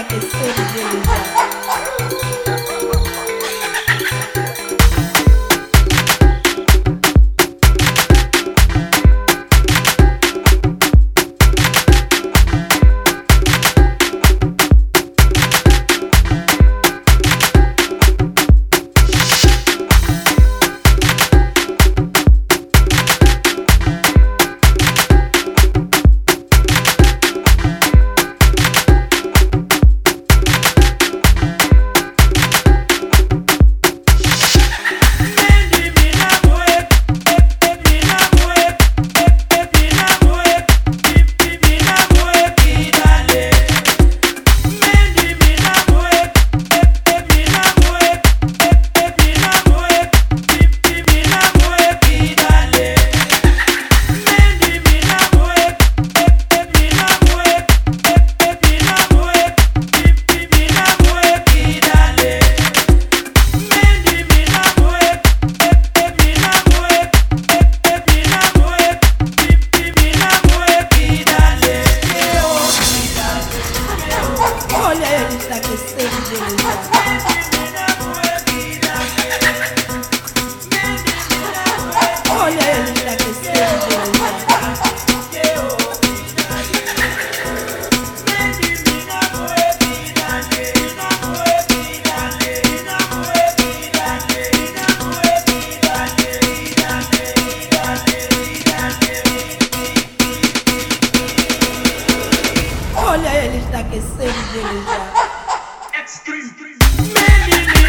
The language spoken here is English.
aquecendo dele já. Ele está aquecendo dele já. Olha ele Many many.